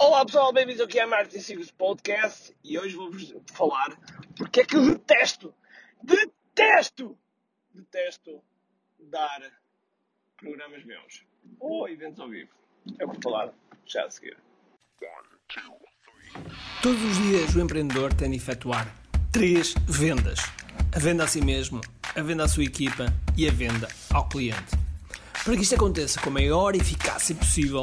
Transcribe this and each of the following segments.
Olá pessoal, bem-vindos aqui a Martin Sigos Podcast e hoje vou-vos falar porque é que eu detesto, detesto, detesto dar programas meus ou eventos ao vivo. É o que vou falar já a seguir. Todos os dias o empreendedor tem de efetuar três vendas: a venda a si mesmo, a venda à sua equipa e a venda ao cliente. Para que isto aconteça com a maior eficácia possível,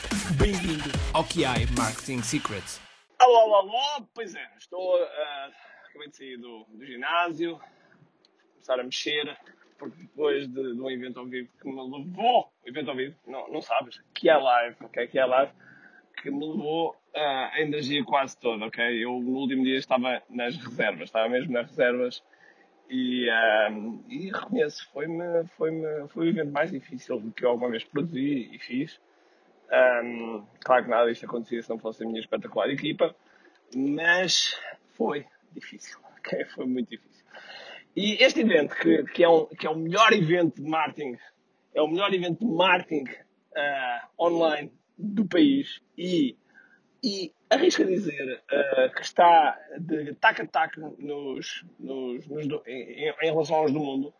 Bem-vindo ao QI Marketing Secrets. Alô, alô, alô, pois é, estou, uh, acabei de sair do, do ginásio, começar a mexer, porque depois de, de um evento ao vivo que me levou, evento ao vivo, não, não sabes, que é live, ok, que é live, que me levou uh, a energia quase toda, ok? Eu no último dia estava nas reservas, estava mesmo nas reservas e, uh, e reconheço, foi-me, foi-me, foi o evento mais difícil que eu alguma vez produzi e fiz. Um, claro que nada disto acontecia se não fosse a minha espetacular equipa, mas foi difícil, ok? Foi muito difícil. E este evento, que, que, é, um, que é o melhor evento de marketing, é o melhor evento de marketing uh, online do país e, e arrisco a dizer uh, que está de tac a tac nos, nos, nos em, em, relação aos do mundo.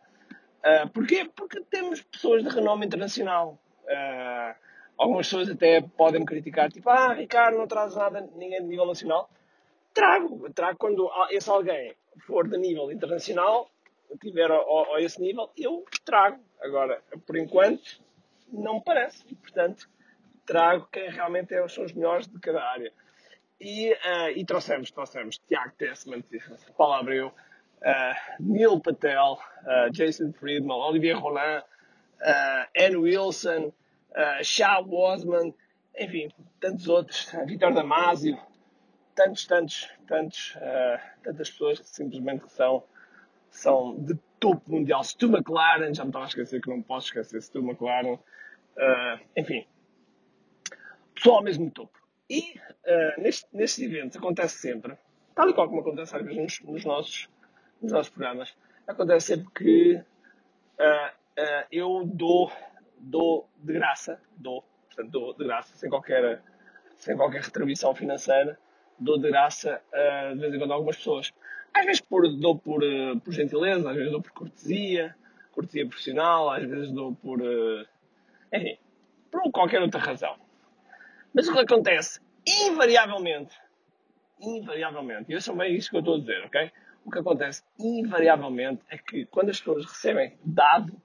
Uh, porquê? Porque temos pessoas de renome internacional. Uh, algumas pessoas até podem me criticar, tipo, ah, Ricardo, não traz nada, ninguém de nível nacional. Trago, trago quando esse alguém for de nível internacional, tiver a, esse nível, eu trago. Agora, por enquanto, não me parece. E, portanto, trago quem realmente é, são os melhores de cada área. E, uh, e trouxemos, trouxemos Tiago Testament, Paulo Abreu, uh, Neil Patel, uh, Jason Friedman, Olivier Roland, uh, Anne Wilson, uh, Shao Wasman, enfim, tantos outros, Vitor Damasio, tantos, tantos, tantos, tantas pessoas que simplesmente são, são de topo mundial. Stu McLaren, já me estava a esquecer que não posso esquecer Stu McLaren, enfim, pessoal mesmo topo. E uh, neste, nestes eventos acontece sempre, tal e qual como acontece às vezes nos, nos nossos, nos nossos programas, acontece sempre que uh, uh, eu dou, dou de graça, dou, portanto, dou de graça, sem qualquer, sem qualquer retribuição financeira, dou de graça de vez em quando a algumas pessoas. Às vezes por, dou por, por gentileza, às vezes dou por cortesia, cortesia profissional, às vezes dou por. enfim, por qualquer outra razão. Mas o que acontece, invariavelmente, invariavelmente, e eu bem isso que eu estou a dizer, ok? O que acontece, invariavelmente, é que quando as pessoas recebem dado,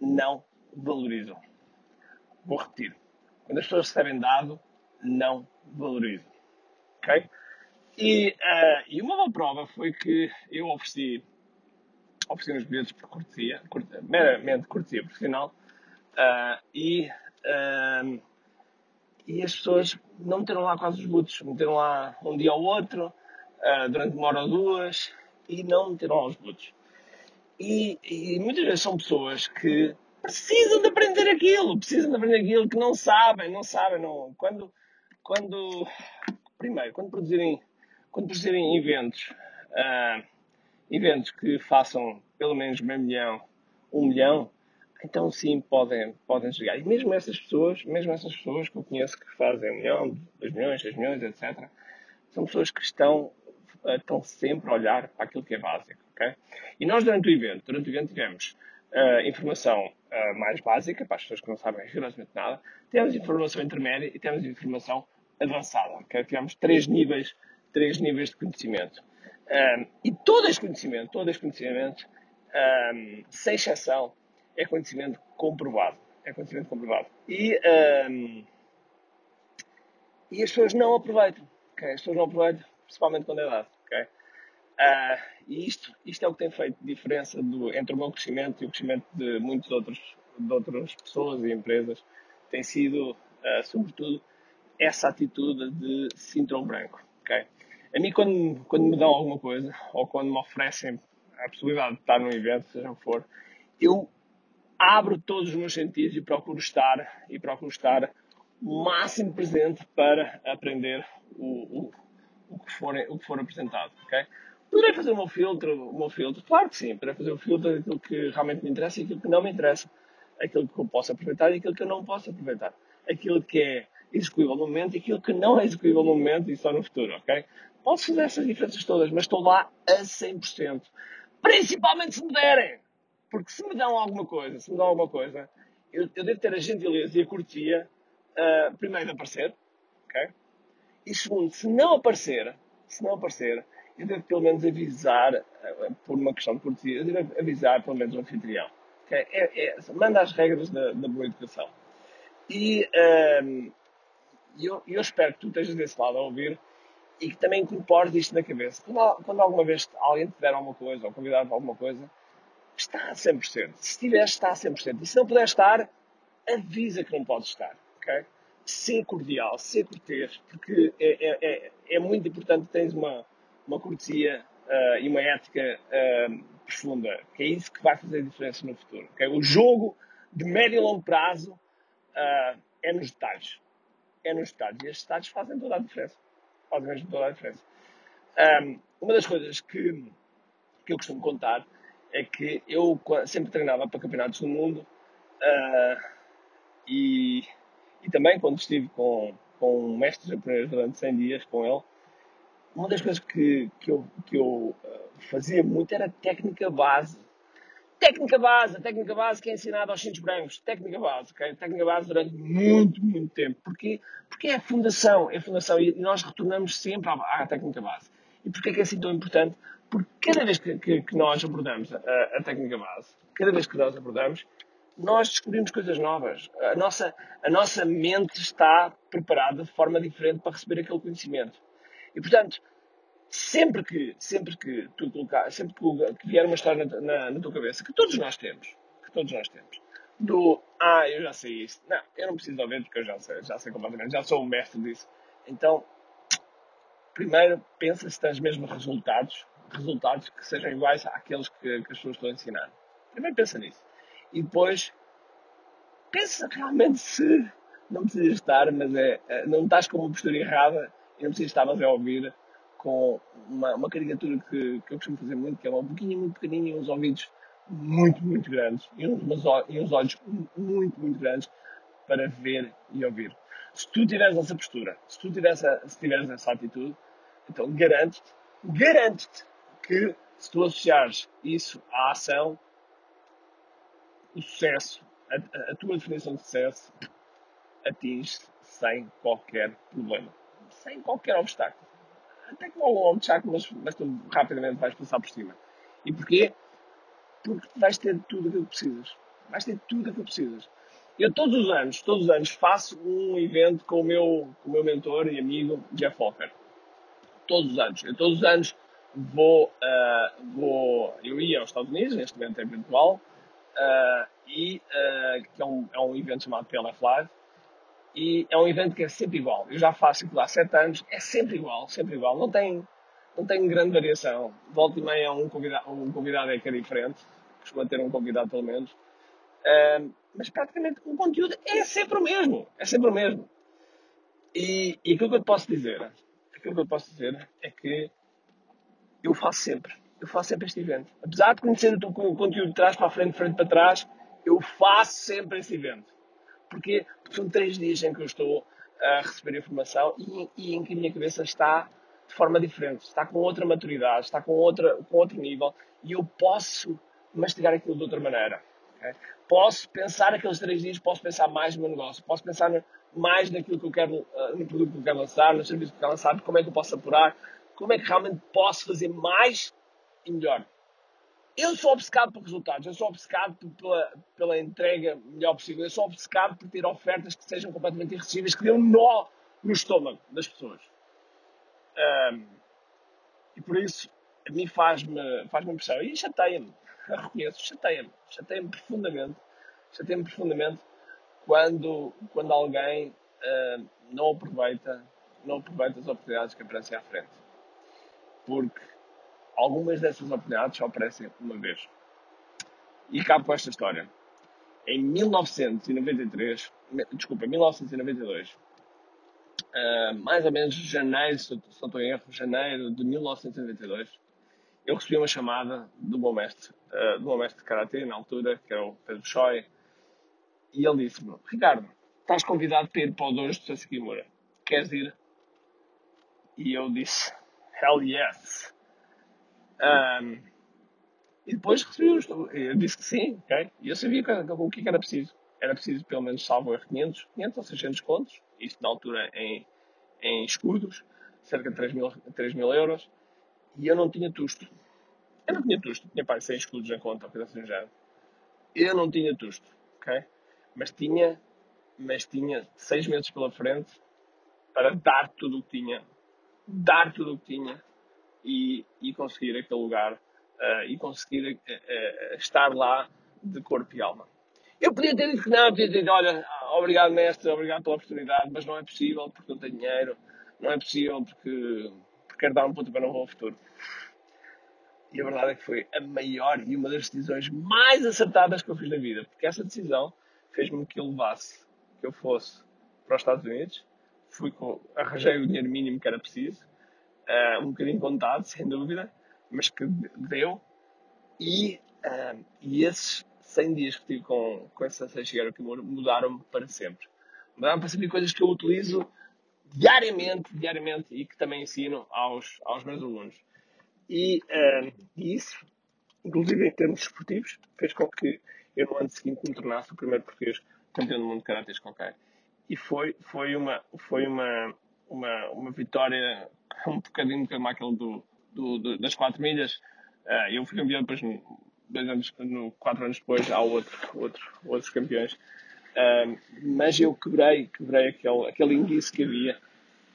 não valorizam. Vou repetir. Quando as pessoas recebem dado, não valorizam. Ok? E, uh, e uma boa prova foi que eu ofereci, ofereci uns bilhetes por cortesia, meramente cortesia profissional, uh, e uh, e as pessoas não meteram lá quase os butos, meteram lá um dia ou outro, durante uma hora ou duas, e não meteram lá os butos. E, e, muitas vezes são pessoas que precisam de aprender aquilo, precisam de aprender aquilo que não sabem, não sabem, não. Quando, quando primeiro, quando produzirem, quando produzirem eventos, uh, eventos que façam pelo menos meio milhão, um milhão, então sim podem, podem chegar. E mesmo essas pessoas, mesmo essas pessoas que eu conheço que fazem um milhão, dois milhões, seis milhões, etc., são pessoas que estão, estão sempre a olhar para aquilo que é básico. Okay? E nós durante o evento, durante o evento tivemos uh, informação uh, mais básica, para as pessoas que não sabem rigorosamente nada, temos informação intermédia e temos informação avançada. Okay? Tivemos três níveis, três níveis de conhecimento. Um, e todo este conhecimento, todo este conhecimento, um, sem exceção, é conhecimento comprovado. É conhecimento comprovado. E, um, e as pessoas não aproveitam. Okay? As pessoas não aproveitam, principalmente quando é dado. Okay? Uh, e isto, isto é o que tem feito diferença do, entre o meu crescimento e o crescimento de muitas outras, de outras pessoas e empresas. Tem sido, uh, sobretudo, essa atitude de cinturão branco. ok? A mim, quando, quando me dão alguma coisa, ou quando me oferecem a possibilidade de estar num evento, seja o que for, eu abro todos os meus sentidos e procuro estar, e procuro estar o máximo presente para aprender o, o, o, que, for, o que for apresentado, ok? Poderei fazer o meu filtro, o meu filtro, claro que sim, poderei fazer o filtro daquilo que realmente me interessa e aquilo que não me interessa, aquilo que eu posso aproveitar e aquilo que eu não posso aproveitar, aquilo que é execuível no momento e aquilo que não é execuível no momento e só no futuro, ok? Posso fazer essas diferenças todas, mas estou lá a 100%. Principalmente se me derem. Porque se me dão alguma coisa, se me dão alguma coisa, eu, eu devo ter a gentileza e a cortesia, uh, primeiro, de aparecer, ok? E segundo, se não aparecer, se não aparecer, eu devo pelo menos avisar, uh, por uma questão de cortesia, eu devo avisar pelo menos o anfitrião. Okay? É, é, manda as regras da, da boa educação. E uh, eu, eu espero que tu estejas desse lado a ouvir e que também incorpores isto na cabeça. Quando, quando alguma vez alguém te der alguma coisa ou convidar para alguma coisa, está a 100%. Se estiver, está a 100%. E se não puder estar, avisa que não pode estar. Okay? Ser cordial, ser cortês, porque é, é, é, é muito importante que tens uma, uma cortesia uh, e uma ética uh, profunda, que é isso que vai fazer a diferença no futuro. Okay? O jogo de médio e longo prazo uh, é nos detalhes. É nos detalhes. E estes detalhes fazem toda a diferença. Fazem mesmo toda a diferença. Um, uma das coisas que, que eu costumo contar é que eu sempre treinava para campeonatos do mundo e, e também quando estive com, com um mestre japonês durante 100 dias com ele, uma das coisas que, que eu, que eu ah, fazia muito era técnica base. Técnica base, a técnica base que é ensinada aos cintos brancos. Técnica base, ok? Técnica base durante muito, muito tempo. Porquê? Porque é a fundação, é a fundação e nós retornamos sempre à, à técnica base. E porquê é que é assim tão importante? Porque cada vez que, que, que nós abordamos a, a, técnica base, cada vez que nós abordamos, nós descobrimos coisas novas. A nossa, a nossa mente está preparada de forma diferente para receber aquele conhecimento. E, portanto, sempre que, sempre que tu colocar, sempre que, vier uma história na, na, na, tua cabeça, que todos nós temos, que todos nós temos, do, ah, eu já sei isto. Não, eu não preciso ouvir porque eu já sei, já sei completamente, já sou o mestre disso. Então, primeiro, pensa se tens mesmo resultados resultados que sejam iguais àqueles que, que as pessoas estão a ensinar. Primeiro pensa nisso. E depois pensa realmente se não precisas estar, mas é, é não estás com uma postura errada e não precisas estar a ouvir com uma, uma caricatura que, que eu costumo fazer muito, que é uma boquinha muito pequenina e uns ouvidos muito, muito grandes e uns, e uns olhos muito, muito grandes para ver e ouvir. Se tu tiveres essa postura, se tu tiveres, se tiveres essa atitude, então garanto-te, garanto-te que se tu associares isso à ação, o sucesso, a, a tua definição de sucesso, atinge-se sem qualquer problema, sem qualquer obstáculo. Até que um obstáculo, mas, mas tu rapidamente vais passar por cima. E porquê? Porque vais ter tudo aquilo que precisas. Vais ter tudo aquilo que precisas. Eu todos os anos, todos os anos, faço um evento com o meu, com o meu mentor e amigo Jeff Walker. Todos os anos. Eu todos os anos vou, uh, vou, eu ia aos Estados Unidos, neste momento é virtual, uh, e uh, que é um, é um evento chamado PLF Live, e é um evento que é sempre igual. Eu já faço aquilo há sete anos, é sempre igual, sempre igual. Não tem, não tem grande variação. Volta e meia um convidado, um convidado é que é diferente, costuma ter um convidado pelo menos. Uh, mas praticamente o conteúdo é sempre o mesmo. É sempre o mesmo. E, e aquilo que eu posso dizer, aquilo que eu posso dizer é que eu faço sempre. Eu faço sempre este evento. Apesar de conhecer o conteúdo de trás para a frente, de frente para trás, eu faço sempre este evento. Porquê? Porque são três dias em que eu estou a receber informação e, e em que a minha cabeça está de forma diferente, está com outra maturidade, está com, outra, com outro nível e eu posso mastigar aquilo de outra maneira. Okay? Posso pensar aqueles três dias, posso pensar mais no meu negócio, posso pensar mais naquilo que eu quero, ah, no produto que eu quero lançar, no serviço que eu quero lançar, como é que eu posso apurar, como é que realmente posso fazer mais e melhor. Eu sou obcecado por resultados, eu sou obcecado pela, pela entrega melhor possível, eu sou obcecado por ter ofertas que sejam completamente irresistíveis, que dêem um nó no estômago das pessoas. Um, e por isso, a mim faz-me faz impressão. E chateia-me, reconheço, chateia-me, chateia-me profundamente, chateia-me profundamente quando, quando alguém não aproveita não aproveito as oportunidades que aparecem à frente. Porque algumas dessas oportunidades só aparecem uma vez. E acabo com esta história. Em 1993, desculpa, 1992, uh, mais ou menos janeiro, se não estou em erro, janeiro de 1992, eu recebi uma chamada do meu mestre, uh, do meu mestre de Karate, na altura, que era o Pedro Choi, e ele disse-me, Ricardo, estás convidado para ir para o Dojo de Sasakimura. Queres ir? E eu disse, hell yes. Um, e depois recebi eu disse que sim, ok? E eu sabia o que era preciso. Era preciso pelo menos salvo 500, 500 ou 600 contos, isto na altura em, em escudos, cerca de 3 mil, 3 mil euros, e eu não tinha tusto. Eu não tinha tusto, tinha pai 100 escudos na conta, ou coisa assim género. Eu não tinha tusto, ok? Mas tinha, mas tinha 6 meses pela frente para dar tudo o que tinha, dar tudo o que tinha e, e conseguir aquele lugar uh, e conseguir uh, estar lá de corpo e alma. Eu podia ter dito que não, podia ter dito, olha, obrigado mestre, obrigado pela oportunidade, mas não é possível porque não tenho dinheiro, não é possível porque, porque quero dar um pontapé no ao futuro. E a verdade é que foi a maior e uma das decisões mais acertadas que eu fiz na vida, porque essa decisão fez-me que eu levasse, que eu fosse para os Estados Unidos, fui com, arranjei o dinheiro mínimo que era preciso, uh, um bocadinho contado, sem dúvida, mas que deu. E, uh, e esses 100 dias que tive com, com essa Seixeira que mudaram-me para sempre. Mudaram-me para sempre coisas que eu utilizo diariamente, diariamente e que também ensino aos, aos meus alunos. E, uh, isso, inclusive em termos esportivos, fez com que eu no ano seguinte me tornasse o primeiro português campeão do mundo de karatê qualquer. E foi, foi, uma, foi uma, uma, uma vitória um bocadinho como aquele do, do, do, das 4 milhas. Uh, eu fui campeão depois, dois anos, no, quatro anos depois, há outro, outro, outros campeões. Uh, mas eu quebrei, quebrei aquele, aquele índice que havia.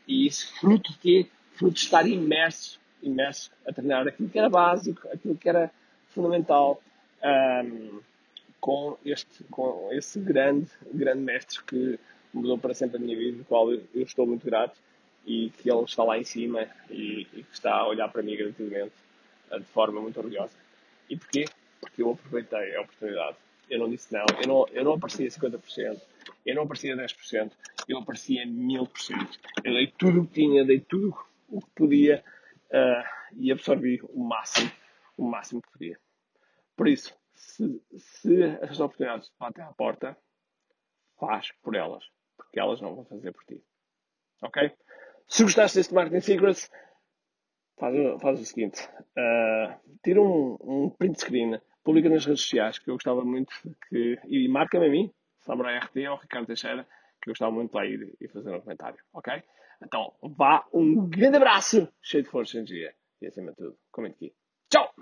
E isso fruto de quê? Fruto de estar imerso, imerso a treinar aquilo que era básico, aquilo que era fundamental. Um, com este com esse grande grande mestre que mudou para sempre a minha vida, do qual eu, estou muito grato e que ele está lá em cima e, e que está a olhar para mim gratuitamente de forma muito orgulhosa. E porquê? Porque eu aproveitei a oportunidade. Eu não disse não, eu não, eu não aparecia 50%, eu não aparecia 10%, eu aparecia 1000%. Eu dei tudo o que tinha, dei tudo o que podia uh, e absorvi o máximo, o máximo que podia. Por isso, se, se as oportunidades batem à porta, faz por elas, porque elas não vão fazer por ti. Ok? Se gostaste deste Marketing Secrets, faz, faz o seguinte: uh, tira um, um print screen, publica nas redes sociais, que eu gostava muito que. E marca-me a mim, Samurai RT ou Ricardo Teixeira, que eu gostava muito de lá ir e fazer um comentário. Ok? Então, vá, um grande abraço, cheio de força e energia. E acima de tudo, comente aqui. Tchau!